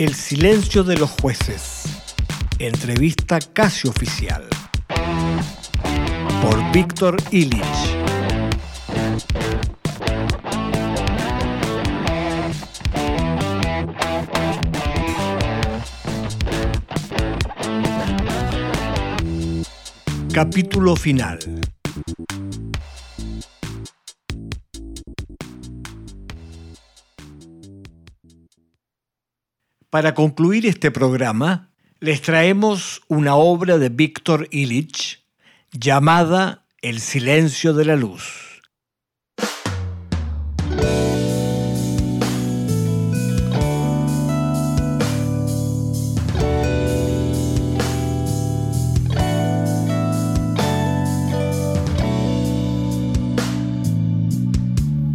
El silencio de los jueces. Entrevista casi oficial. Por Víctor Illich. Capítulo final. Para concluir este programa, les traemos una obra de Víctor Illich llamada El silencio de la luz.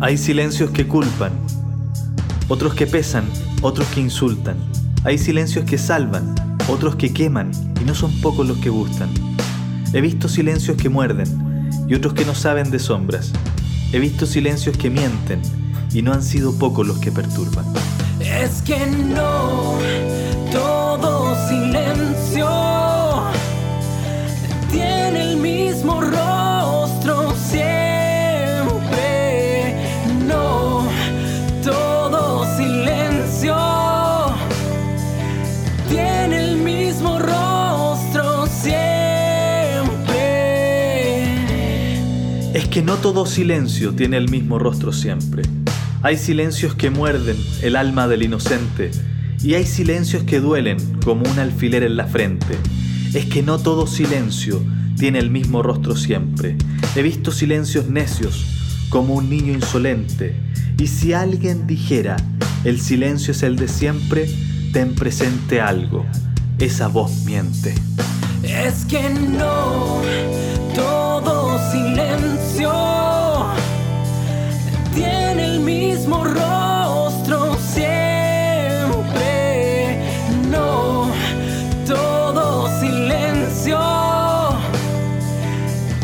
Hay silencios que culpan, otros que pesan, otros que insultan. Hay silencios que salvan, otros que queman, y no son pocos los que gustan. He visto silencios que muerden, y otros que no saben de sombras. He visto silencios que mienten, y no han sido pocos los que perturban. Es que no, que no todo silencio tiene el mismo rostro siempre. Hay silencios que muerden el alma del inocente y hay silencios que duelen como un alfiler en la frente. Es que no todo silencio tiene el mismo rostro siempre. He visto silencios necios como un niño insolente. Y si alguien dijera, el silencio es el de siempre, ten presente algo. Esa voz miente. Es que no, silencio tiene el mismo rostro siempre. No, todo silencio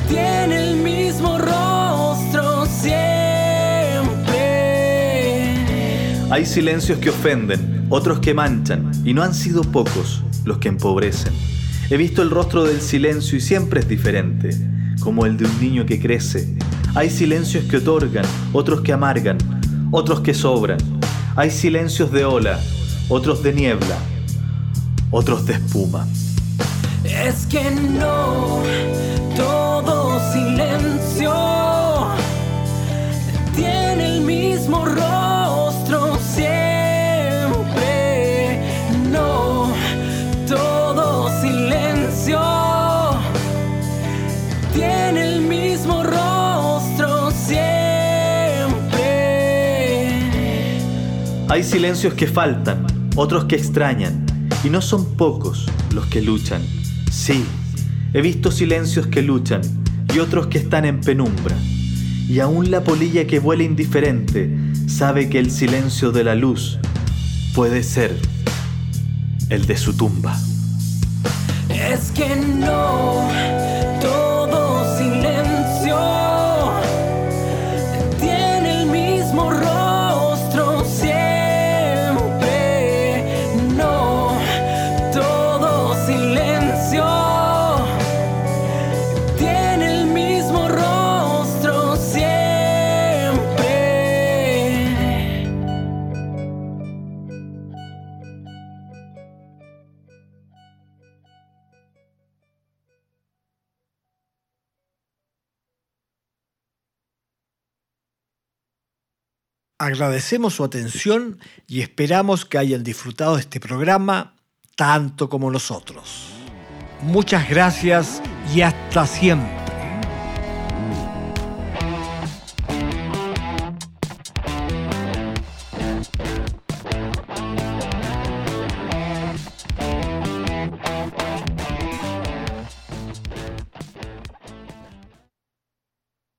tiene el mismo rostro siempre. Hay silencios que ofenden, otros que manchan, y no han sido pocos los que empobrecen. He visto el rostro del silencio y siempre es diferente, como el de un niño que crece. Hay silencios que otorgan, otros que amargan, otros que sobran. Hay silencios de ola, otros de niebla, otros de espuma. Es que no, todo silencio Hay silencios que faltan, otros que extrañan, y no son pocos los que luchan. Sí, he visto silencios que luchan y otros que están en penumbra. Y aún la polilla que vuela indiferente sabe que el silencio de la luz puede ser el de su tumba. Es que no, Agradecemos su atención y esperamos que hayan disfrutado de este programa tanto como nosotros. Muchas gracias y hasta siempre.